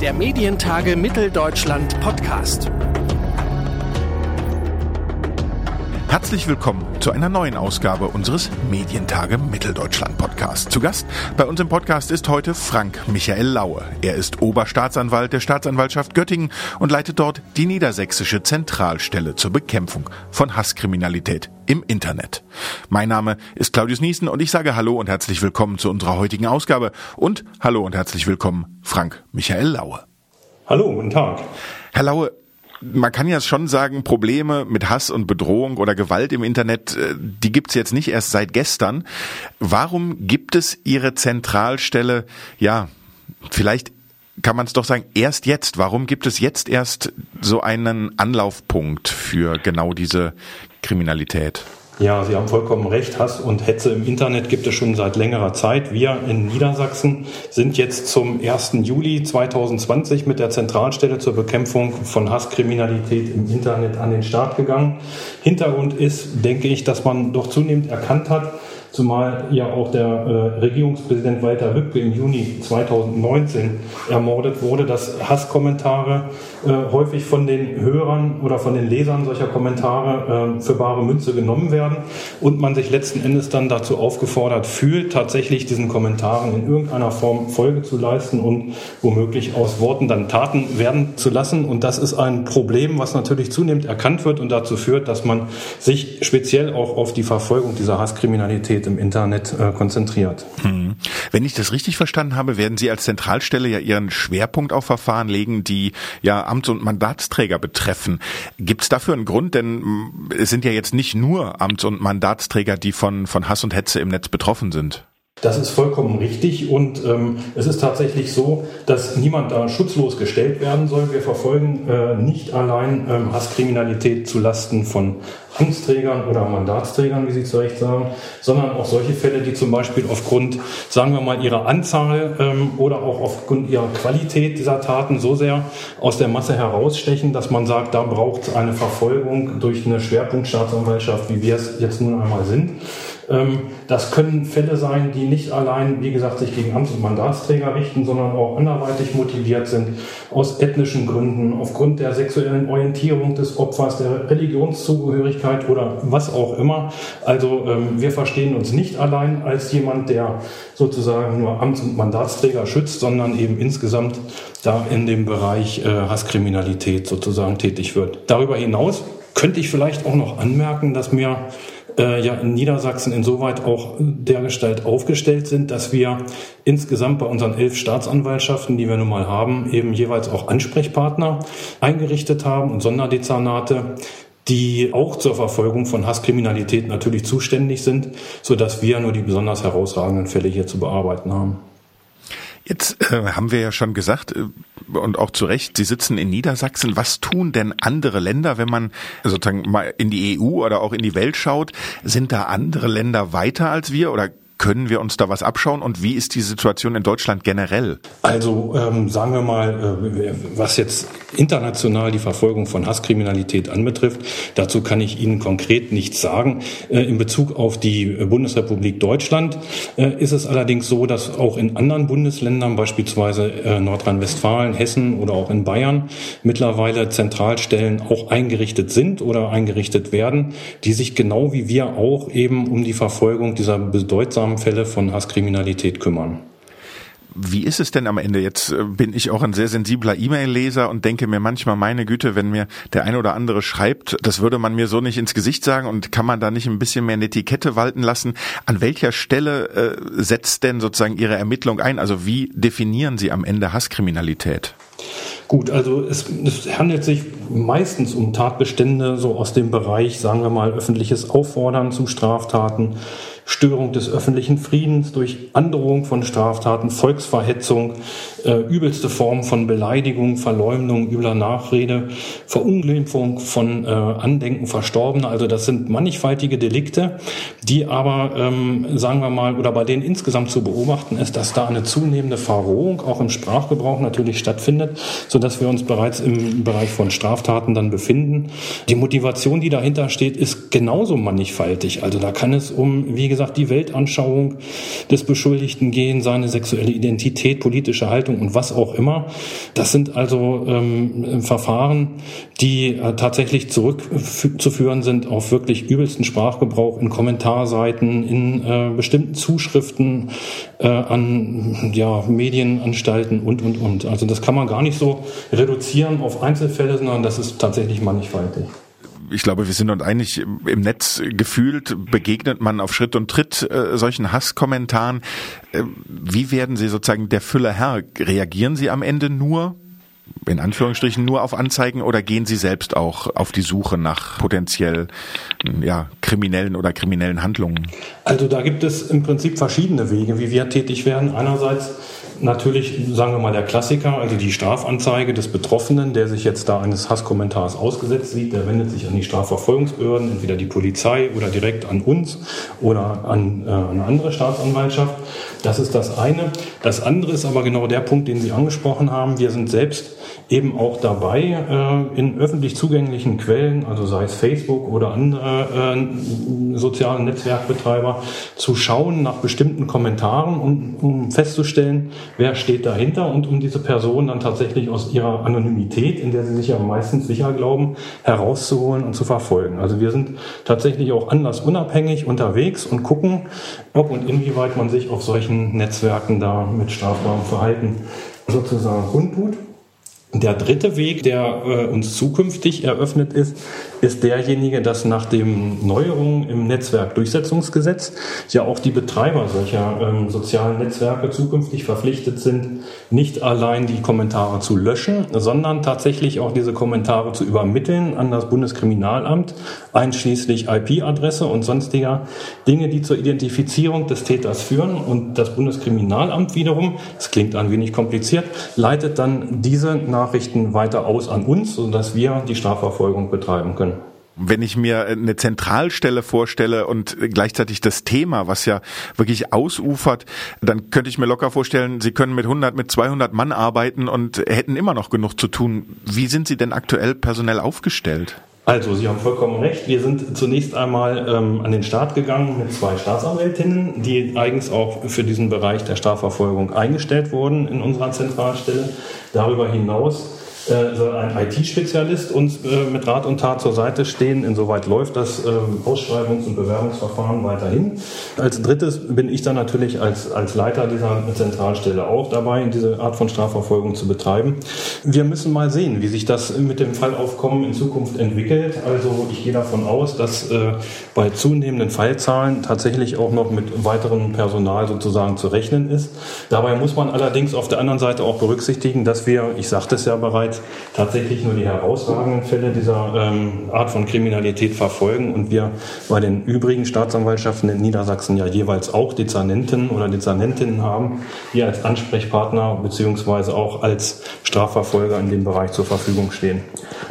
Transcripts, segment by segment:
Der Medientage Mitteldeutschland Podcast. Herzlich willkommen zu einer neuen Ausgabe unseres Medientage Mitteldeutschland Podcast. Zu Gast bei uns im Podcast ist heute Frank Michael Laue. Er ist Oberstaatsanwalt der Staatsanwaltschaft Göttingen und leitet dort die niedersächsische Zentralstelle zur Bekämpfung von Hasskriminalität im Internet. Mein Name ist Claudius Niesen und ich sage Hallo und herzlich willkommen zu unserer heutigen Ausgabe und Hallo und herzlich willkommen Frank Michael Laue. Hallo, guten Tag. Herr Laue, man kann ja schon sagen, Probleme mit Hass und Bedrohung oder Gewalt im Internet, äh, die gibt's jetzt nicht erst seit gestern. Warum gibt es Ihre Zentralstelle, ja, vielleicht kann man es doch sagen, erst jetzt? Warum gibt es jetzt erst so einen Anlaufpunkt für genau diese Kriminalität? Ja, Sie haben vollkommen recht. Hass und Hetze im Internet gibt es schon seit längerer Zeit. Wir in Niedersachsen sind jetzt zum 1. Juli 2020 mit der Zentralstelle zur Bekämpfung von Hasskriminalität im Internet an den Start gegangen. Hintergrund ist, denke ich, dass man doch zunehmend erkannt hat, zumal ja auch der äh, Regierungspräsident Walter Lübcke im Juni 2019 ermordet wurde, dass Hasskommentare äh, häufig von den Hörern oder von den Lesern solcher Kommentare äh, für bare Münze genommen werden und man sich letzten Endes dann dazu aufgefordert fühlt, tatsächlich diesen Kommentaren in irgendeiner Form Folge zu leisten und womöglich aus Worten dann Taten werden zu lassen. Und das ist ein Problem, was natürlich zunehmend erkannt wird und dazu führt, dass man sich speziell auch auf die Verfolgung dieser Hasskriminalität im Internet äh, konzentriert. Hm. Wenn ich das richtig verstanden habe, werden Sie als Zentralstelle ja Ihren Schwerpunkt auf Verfahren legen, die ja Amts- und Mandatsträger betreffen. Gibt es dafür einen Grund? Denn hm, es sind ja jetzt nicht nur Amts- und Mandatsträger, die von, von Hass und Hetze im Netz betroffen sind. Das ist vollkommen richtig und ähm, es ist tatsächlich so, dass niemand da schutzlos gestellt werden soll. Wir verfolgen äh, nicht allein ähm, Hasskriminalität zu Lasten von Amtsträgern oder Mandatsträgern, wie Sie zu Recht sagen, sondern auch solche Fälle, die zum Beispiel aufgrund, sagen wir mal, ihrer Anzahl ähm, oder auch aufgrund ihrer Qualität dieser Taten so sehr aus der Masse herausstechen, dass man sagt, da braucht es eine Verfolgung durch eine Schwerpunktstaatsanwaltschaft, wie wir es jetzt nun einmal sind. Ähm, das können Fälle sein, die nicht allein, wie gesagt, sich gegen Amts- und Mandatsträger richten, sondern auch anderweitig motiviert sind, aus ethnischen Gründen, aufgrund der sexuellen Orientierung des Opfers, der Religionszugehörigkeit oder was auch immer. Also ähm, wir verstehen uns nicht allein als jemand, der sozusagen nur Amts- und Mandatsträger schützt, sondern eben insgesamt da in dem Bereich äh, Hasskriminalität sozusagen tätig wird. Darüber hinaus könnte ich vielleicht auch noch anmerken, dass mir äh, ja in Niedersachsen insoweit auch dergestalt aufgestellt sind, dass wir insgesamt bei unseren elf Staatsanwaltschaften, die wir nun mal haben, eben jeweils auch Ansprechpartner eingerichtet haben und Sonderdezernate, die auch zur Verfolgung von Hasskriminalität natürlich zuständig sind, so wir nur die besonders herausragenden Fälle hier zu bearbeiten haben. Jetzt äh, haben wir ja schon gesagt, äh, und auch zu Recht, Sie sitzen in Niedersachsen. Was tun denn andere Länder, wenn man sozusagen mal in die EU oder auch in die Welt schaut? Sind da andere Länder weiter als wir oder können wir uns da was abschauen und wie ist die Situation in Deutschland generell? Also ähm, sagen wir mal, äh, was jetzt international die Verfolgung von Hasskriminalität anbetrifft, dazu kann ich Ihnen konkret nichts sagen. Äh, in Bezug auf die Bundesrepublik Deutschland äh, ist es allerdings so, dass auch in anderen Bundesländern, beispielsweise äh, Nordrhein-Westfalen, Hessen oder auch in Bayern, mittlerweile Zentralstellen auch eingerichtet sind oder eingerichtet werden, die sich genau wie wir auch eben um die Verfolgung dieser bedeutsamen Ausnahmefälle von Hasskriminalität kümmern. Wie ist es denn am Ende? Jetzt äh, bin ich auch ein sehr sensibler E-Mail-Leser und denke mir manchmal, meine Güte, wenn mir der eine oder andere schreibt, das würde man mir so nicht ins Gesicht sagen und kann man da nicht ein bisschen mehr eine Etikette walten lassen? An welcher Stelle äh, setzt denn sozusagen Ihre Ermittlung ein? Also wie definieren Sie am Ende Hasskriminalität? Gut, also es, es, handelt sich meistens um Tatbestände so aus dem Bereich, sagen wir mal, öffentliches Auffordern zu Straftaten, Störung des öffentlichen Friedens durch Androhung von Straftaten, Volksverhetzung, äh, übelste Formen von Beleidigung, Verleumdung, übler Nachrede, Verunglimpfung von äh, Andenken Verstorbener. Also das sind mannigfaltige Delikte, die aber, ähm, sagen wir mal, oder bei denen insgesamt zu beobachten ist, dass da eine zunehmende Verrohung auch im Sprachgebrauch natürlich stattfindet, so dass wir uns bereits im Bereich von Straftaten dann befinden. Die Motivation, die dahinter steht, ist genauso mannigfaltig. Also da kann es um, wie gesagt, gesagt, die Weltanschauung des Beschuldigten gehen, seine sexuelle Identität, politische Haltung und was auch immer. Das sind also ähm, Verfahren, die äh, tatsächlich zurückzuführen sind auf wirklich übelsten Sprachgebrauch in Kommentarseiten, in äh, bestimmten Zuschriften äh, an ja, Medienanstalten und, und, und. Also das kann man gar nicht so reduzieren auf Einzelfälle, sondern das ist tatsächlich mannigfaltig ich glaube, wir sind uns einig, im Netz gefühlt begegnet man auf Schritt und Tritt äh, solchen Hasskommentaren. Äh, wie werden Sie sozusagen der Fülle Herr? Reagieren Sie am Ende nur in Anführungsstrichen nur auf Anzeigen oder gehen Sie selbst auch auf die Suche nach potenziell ja, kriminellen oder kriminellen Handlungen? Also da gibt es im Prinzip verschiedene Wege, wie wir tätig werden. Einerseits natürlich, sagen wir mal, der Klassiker, also die Strafanzeige des Betroffenen, der sich jetzt da eines Hasskommentars ausgesetzt sieht, der wendet sich an die Strafverfolgungsbehörden, entweder die Polizei oder direkt an uns oder an äh, eine andere Staatsanwaltschaft. Das ist das eine. Das andere ist aber genau der Punkt, den Sie angesprochen haben. Wir sind selbst eben auch dabei, äh, in öffentlich zugänglichen Quellen, also sei es Facebook oder andere äh, soziale Netzwerkbetreiber, zu schauen nach bestimmten Kommentaren, um, festzustellen, wer steht dahinter und um diese Person dann tatsächlich aus ihrer Anonymität, in der sie sich ja meistens sicher glauben, herauszuholen und zu verfolgen. Also wir sind tatsächlich auch anlassunabhängig unterwegs und gucken, ob und inwieweit man sich auf solchen Netzwerken da mit strafbarem Verhalten sozusagen kundtut. Der dritte Weg, der äh, uns zukünftig eröffnet ist, ist derjenige, dass nach den Neuerungen im Netzwerkdurchsetzungsgesetz ja auch die Betreiber solcher ähm, sozialen Netzwerke zukünftig verpflichtet sind, nicht allein die Kommentare zu löschen, sondern tatsächlich auch diese Kommentare zu übermitteln an das Bundeskriminalamt, einschließlich IP-Adresse und sonstiger Dinge, die zur Identifizierung des Täters führen. Und das Bundeskriminalamt wiederum, das klingt ein wenig kompliziert, leitet dann diese Nachrichten weiter aus an uns, sodass wir die Strafverfolgung betreiben können. Wenn ich mir eine Zentralstelle vorstelle und gleichzeitig das Thema, was ja wirklich ausufert, dann könnte ich mir locker vorstellen, Sie können mit 100, mit 200 Mann arbeiten und hätten immer noch genug zu tun. Wie sind Sie denn aktuell personell aufgestellt? Also, Sie haben vollkommen recht. Wir sind zunächst einmal ähm, an den Start gegangen mit zwei Staatsanwältinnen, die eigens auch für diesen Bereich der Strafverfolgung eingestellt wurden in unserer Zentralstelle. Darüber hinaus soll ein IT-Spezialist uns äh, mit Rat und Tat zur Seite stehen. Insoweit läuft das ähm, Ausschreibungs- und Bewerbungsverfahren weiterhin. Als drittes bin ich dann natürlich als, als Leiter dieser Zentralstelle auch dabei, diese Art von Strafverfolgung zu betreiben. Wir müssen mal sehen, wie sich das mit dem Fallaufkommen in Zukunft entwickelt. Also ich gehe davon aus, dass äh, bei zunehmenden Fallzahlen tatsächlich auch noch mit weiterem Personal sozusagen zu rechnen ist. Dabei muss man allerdings auf der anderen Seite auch berücksichtigen, dass wir, ich sagte es ja bereits, tatsächlich nur die herausragenden Fälle dieser ähm, Art von Kriminalität verfolgen und wir bei den übrigen Staatsanwaltschaften in Niedersachsen ja jeweils auch Dezernenten oder Dezernentinnen haben, die als Ansprechpartner beziehungsweise auch als Strafverfolger in dem Bereich zur Verfügung stehen.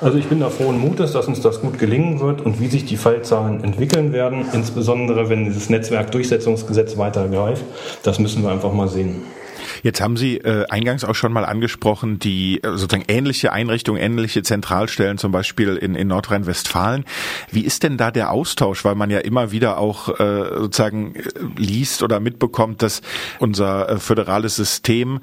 Also ich bin da frohen Mutes, dass uns das gut gelingen wird und wie sich die Fallzahlen entwickeln werden, insbesondere wenn dieses Netzwerkdurchsetzungsgesetz weiter greift, das müssen wir einfach mal sehen. Jetzt haben Sie äh, eingangs auch schon mal angesprochen, die äh, sozusagen ähnliche Einrichtungen, ähnliche Zentralstellen, zum Beispiel in, in Nordrhein-Westfalen. Wie ist denn da der Austausch? Weil man ja immer wieder auch äh, sozusagen äh, liest oder mitbekommt, dass unser äh, föderales System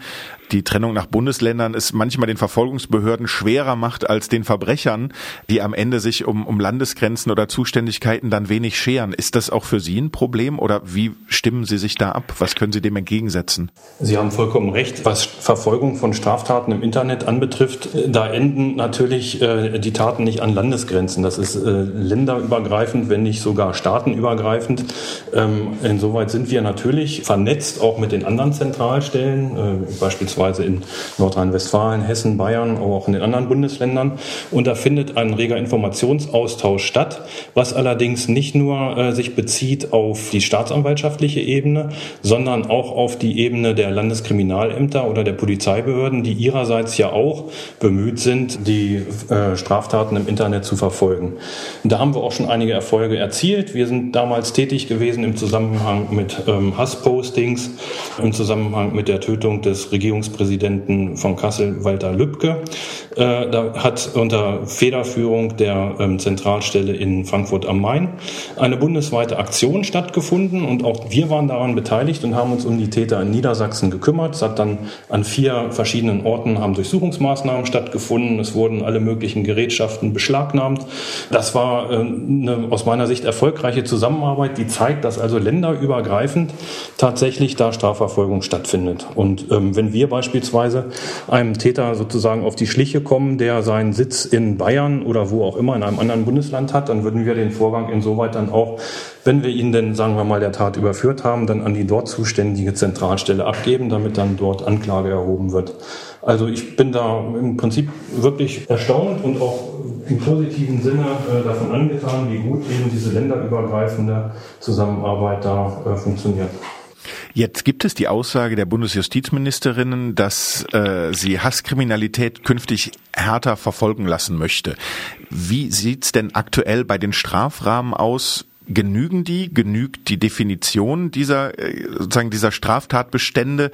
die Trennung nach Bundesländern es manchmal den Verfolgungsbehörden schwerer macht als den Verbrechern, die am Ende sich um, um Landesgrenzen oder Zuständigkeiten dann wenig scheren. Ist das auch für Sie ein Problem oder wie stimmen Sie sich da ab? Was können Sie dem entgegensetzen? Sie haben vollkommen recht. Was Verfolgung von Straftaten im Internet anbetrifft, da enden natürlich äh, die Taten nicht an Landesgrenzen. Das ist äh, länderübergreifend, wenn nicht sogar staatenübergreifend. Ähm, insoweit sind wir natürlich vernetzt, auch mit den anderen Zentralstellen, äh, beispielsweise beispielsweise in Nordrhein-Westfalen, Hessen, Bayern, aber auch in den anderen Bundesländern. Und da findet ein reger Informationsaustausch statt, was allerdings nicht nur äh, sich bezieht auf die staatsanwaltschaftliche Ebene, sondern auch auf die Ebene der Landeskriminalämter oder der Polizeibehörden, die ihrerseits ja auch bemüht sind, die äh, Straftaten im Internet zu verfolgen. da haben wir auch schon einige Erfolge erzielt. Wir sind damals tätig gewesen im Zusammenhang mit ähm, Hasspostings, im Zusammenhang mit der Tötung des Regierungs Bundespräsidenten von Kassel, Walter Lübcke. Äh, da hat unter Federführung der ähm, Zentralstelle in Frankfurt am Main eine bundesweite Aktion stattgefunden und auch wir waren daran beteiligt und haben uns um die Täter in Niedersachsen gekümmert. Es hat dann an vier verschiedenen Orten haben Durchsuchungsmaßnahmen stattgefunden. Es wurden alle möglichen Gerätschaften beschlagnahmt. Das war äh, eine aus meiner Sicht erfolgreiche Zusammenarbeit, die zeigt, dass also länderübergreifend tatsächlich da Strafverfolgung stattfindet. Und ähm, wenn wir beispielsweise einem Täter sozusagen auf die Schliche kommen, der seinen Sitz in Bayern oder wo auch immer in einem anderen Bundesland hat, dann würden wir den Vorgang insoweit dann auch, wenn wir ihn denn, sagen wir mal, der Tat überführt haben, dann an die dort zuständige Zentralstelle abgeben, damit dann dort Anklage erhoben wird. Also ich bin da im Prinzip wirklich erstaunt und auch im positiven Sinne äh, davon angetan, wie gut eben diese länderübergreifende Zusammenarbeit da äh, funktioniert. Jetzt gibt es die Aussage der Bundesjustizministerinnen, dass äh, sie Hasskriminalität künftig härter verfolgen lassen möchte. Wie sieht's denn aktuell bei den Strafrahmen aus? Genügen die? Genügt die Definition dieser, äh, sozusagen dieser Straftatbestände?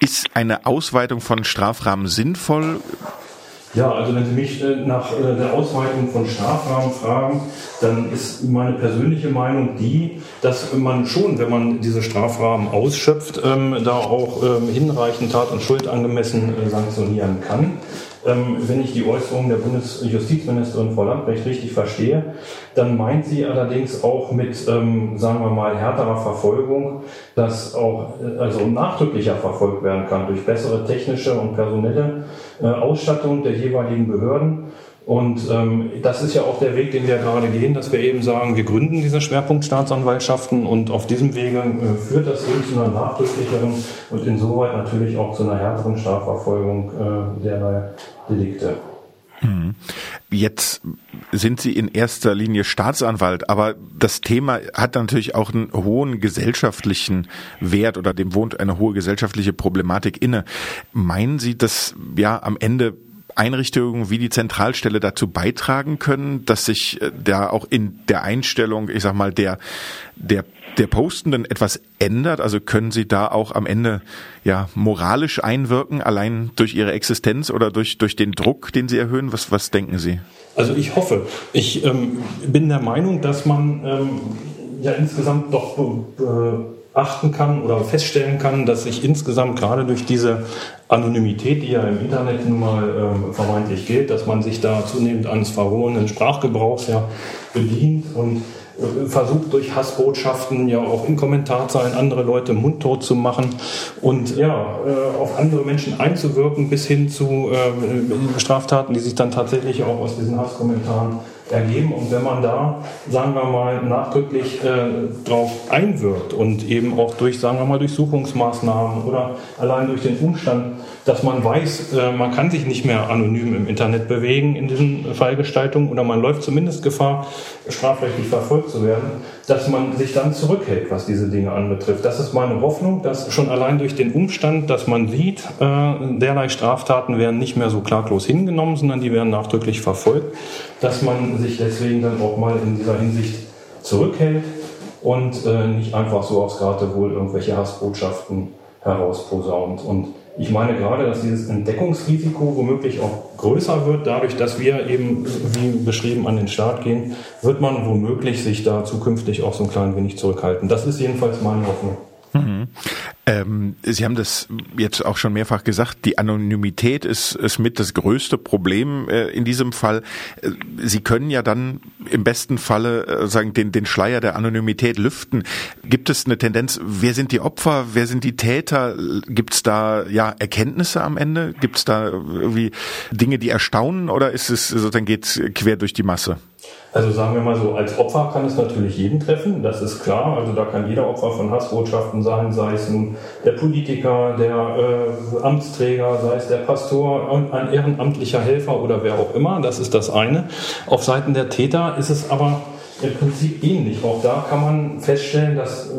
Ist eine Ausweitung von Strafrahmen sinnvoll? Ja, also wenn Sie mich äh, nach äh, der Ausweitung von Strafrahmen fragen, dann ist meine persönliche Meinung die, dass man schon, wenn man diese Strafrahmen ausschöpft, ähm, da auch ähm, hinreichend Tat und Schuld angemessen sanktionieren kann. Ähm, wenn ich die Äußerungen der Bundesjustizministerin Frau Lambrecht richtig verstehe, dann meint sie allerdings auch mit, sagen wir mal, härterer Verfolgung, dass auch äh, also nachdrücklicher verfolgt werden kann durch bessere technische und personelle äh, Ausstattung der jeweiligen Behörden und ähm, das ist ja auch der Weg, den wir gerade gehen, dass wir eben sagen, wir gründen diese Schwerpunktstaatsanwaltschaften und auf diesem Wege äh, führt das eben zu einer nachdrücklicheren und insoweit natürlich auch zu einer härteren Strafverfolgung äh, derlei Delikte. Jetzt sind Sie in erster Linie Staatsanwalt, aber das Thema hat natürlich auch einen hohen gesellschaftlichen Wert oder dem wohnt eine hohe gesellschaftliche Problematik inne. Meinen Sie, dass ja am Ende Einrichtungen wie die Zentralstelle dazu beitragen können, dass sich äh, da auch in der Einstellung, ich sag mal, der, der, der Postenden etwas ändert? Also können Sie da auch am Ende ja moralisch einwirken, allein durch Ihre Existenz oder durch, durch den Druck, den Sie erhöhen? Was, was denken Sie? Also ich hoffe. Ich ähm, bin der Meinung, dass man ähm, ja insgesamt doch äh, achten kann oder feststellen kann, dass sich insgesamt gerade durch diese Anonymität, die ja im Internet nun mal ähm, vermeintlich gilt, dass man sich da zunehmend eines verworrenen Sprachgebrauchs ja bedient und äh, versucht durch Hassbotschaften ja auch in Kommentarzeilen andere Leute mundtot zu machen und ja äh, auf andere Menschen einzuwirken bis hin zu äh, Straftaten, die sich dann tatsächlich auch aus diesen Hasskommentaren ergeben. Und wenn man da, sagen wir mal, nachdrücklich äh, drauf einwirkt und eben auch durch, sagen wir mal, Durchsuchungsmaßnahmen oder allein durch den Umstand, dass man weiß, äh, man kann sich nicht mehr anonym im Internet bewegen in diesen Fallgestaltungen oder man läuft zumindest Gefahr, strafrechtlich verfolgt zu werden, dass man sich dann zurückhält, was diese Dinge anbetrifft. Das ist meine Hoffnung, dass schon allein durch den Umstand, dass man sieht, äh, derlei Straftaten werden nicht mehr so klaglos hingenommen, sondern die werden nachdrücklich verfolgt, dass man sich deswegen dann auch mal in dieser Hinsicht zurückhält und äh, nicht einfach so aufs Geratewohl irgendwelche Hassbotschaften herausposaunt. Und ich meine gerade, dass dieses Entdeckungsrisiko womöglich auch größer wird, dadurch, dass wir eben, wie beschrieben, an den Start gehen, wird man womöglich sich da zukünftig auch so ein klein wenig zurückhalten. Das ist jedenfalls meine Hoffnung. Mhm. Ähm, Sie haben das jetzt auch schon mehrfach gesagt, die Anonymität ist, ist mit das größte Problem äh, in diesem Fall. Äh, Sie können ja dann im besten Falle äh, sagen, den, den Schleier der Anonymität lüften. Gibt es eine Tendenz, wer sind die Opfer, wer sind die Täter? Gibt es da ja Erkenntnisse am Ende? Gibt es da irgendwie Dinge, die erstaunen oder ist es sozusagen geht quer durch die Masse? Also sagen wir mal so, als Opfer kann es natürlich jeden treffen, das ist klar. Also da kann jeder Opfer von Hassbotschaften sein, sei es nun der Politiker, der äh, Amtsträger, sei es der Pastor, ein ehrenamtlicher Helfer oder wer auch immer. Das ist das eine. Auf Seiten der Täter ist es aber im Prinzip ähnlich. Auch da kann man feststellen, dass äh,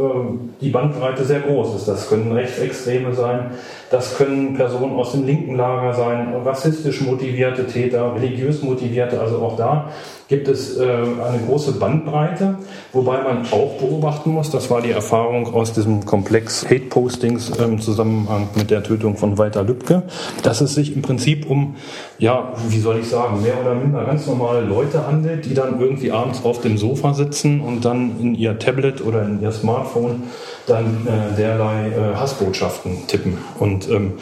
die Bandbreite sehr groß ist. Das können Rechtsextreme sein, das können Personen aus dem linken Lager sein, rassistisch motivierte Täter, religiös motivierte. Also auch da gibt es äh, eine große Bandbreite, wobei man auch beobachten muss, das war die Erfahrung aus diesem Komplex Hate-Postings im Zusammenhang mit der Tötung von Walter Lübcke, dass es sich im Prinzip um, ja, wie soll ich sagen, mehr oder minder ganz normale Leute handelt, die dann irgendwie abends auf dem Sofa sitzen und dann in ihr Tablet oder in ihr Smartphone dann äh, derlei äh, Hassbotschaften tippen. Und ähm,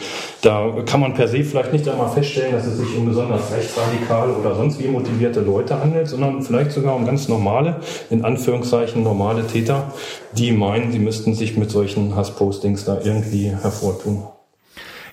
da kann man per se vielleicht nicht einmal feststellen, dass es sich um besonders rechtsradikale oder sonst wie motivierte Leute handelt, sondern vielleicht sogar um ganz normale, in Anführungszeichen normale Täter, die meinen, sie müssten sich mit solchen Hasspostings da irgendwie hervortun.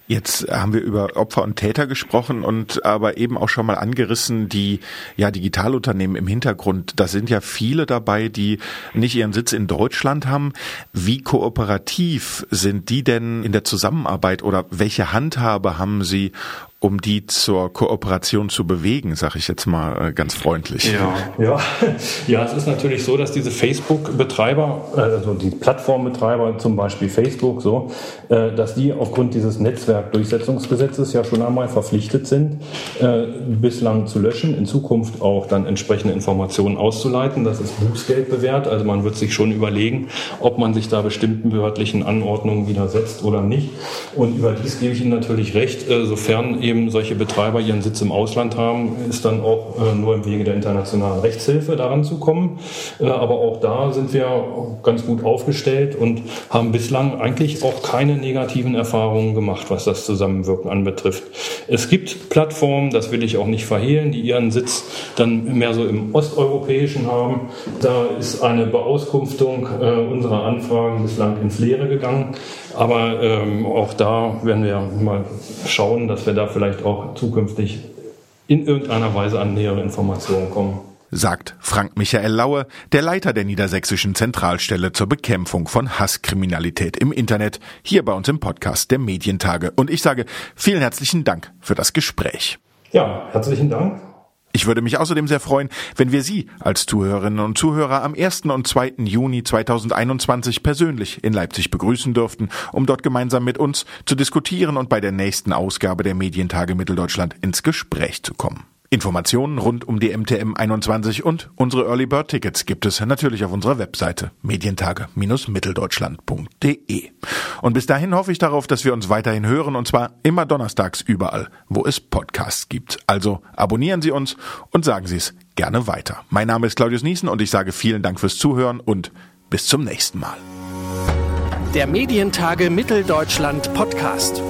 Jetzt haben wir über Opfer und Täter gesprochen und aber eben auch schon mal angerissen, die ja Digitalunternehmen im Hintergrund. Da sind ja viele dabei, die nicht ihren Sitz in Deutschland haben. Wie kooperativ sind die denn in der Zusammenarbeit oder welche Handhabe haben sie, um die zur Kooperation zu bewegen, sage ich jetzt mal äh, ganz freundlich. Ja, ja. ja, es ist natürlich so, dass diese Facebook-Betreiber, äh, also die Plattformbetreiber, zum Beispiel Facebook, so, äh, dass die aufgrund dieses Netzwerkdurchsetzungsgesetzes ja schon einmal verpflichtet sind, bislang zu löschen, in Zukunft auch dann entsprechende Informationen auszuleiten. Das ist Bußgeld bewährt. Also man wird sich schon überlegen, ob man sich da bestimmten behördlichen Anordnungen widersetzt oder nicht. Und überdies gebe ich Ihnen natürlich recht, sofern eben eben solche Betreiber ihren Sitz im Ausland haben, ist dann auch äh, nur im Wege der internationalen Rechtshilfe daran zu kommen. Äh, aber auch da sind wir ganz gut aufgestellt und haben bislang eigentlich auch keine negativen Erfahrungen gemacht, was das Zusammenwirken anbetrifft. Es gibt Plattformen, das will ich auch nicht verhehlen, die ihren Sitz dann mehr so im Osteuropäischen haben. Da ist eine Beauskunftung äh, unserer Anfragen bislang ins Leere gegangen. Aber ähm, auch da werden wir mal schauen, dass wir da vielleicht auch zukünftig in irgendeiner Weise an nähere Informationen kommen. Sagt Frank Michael Laue, der Leiter der Niedersächsischen Zentralstelle zur Bekämpfung von Hasskriminalität im Internet, hier bei uns im Podcast der Medientage. Und ich sage vielen herzlichen Dank für das Gespräch. Ja, herzlichen Dank. Ich würde mich außerdem sehr freuen, wenn wir Sie als Zuhörerinnen und Zuhörer am 1. und 2. Juni 2021 persönlich in Leipzig begrüßen dürften, um dort gemeinsam mit uns zu diskutieren und bei der nächsten Ausgabe der Medientage Mitteldeutschland ins Gespräch zu kommen. Informationen rund um die MTM 21 und unsere Early Bird Tickets gibt es natürlich auf unserer Webseite medientage-mitteldeutschland.de. Und bis dahin hoffe ich darauf, dass wir uns weiterhin hören und zwar immer donnerstags überall, wo es Podcasts gibt. Also abonnieren Sie uns und sagen Sie es gerne weiter. Mein Name ist Claudius Niesen und ich sage vielen Dank fürs Zuhören und bis zum nächsten Mal. Der Medientage Mitteldeutschland Podcast.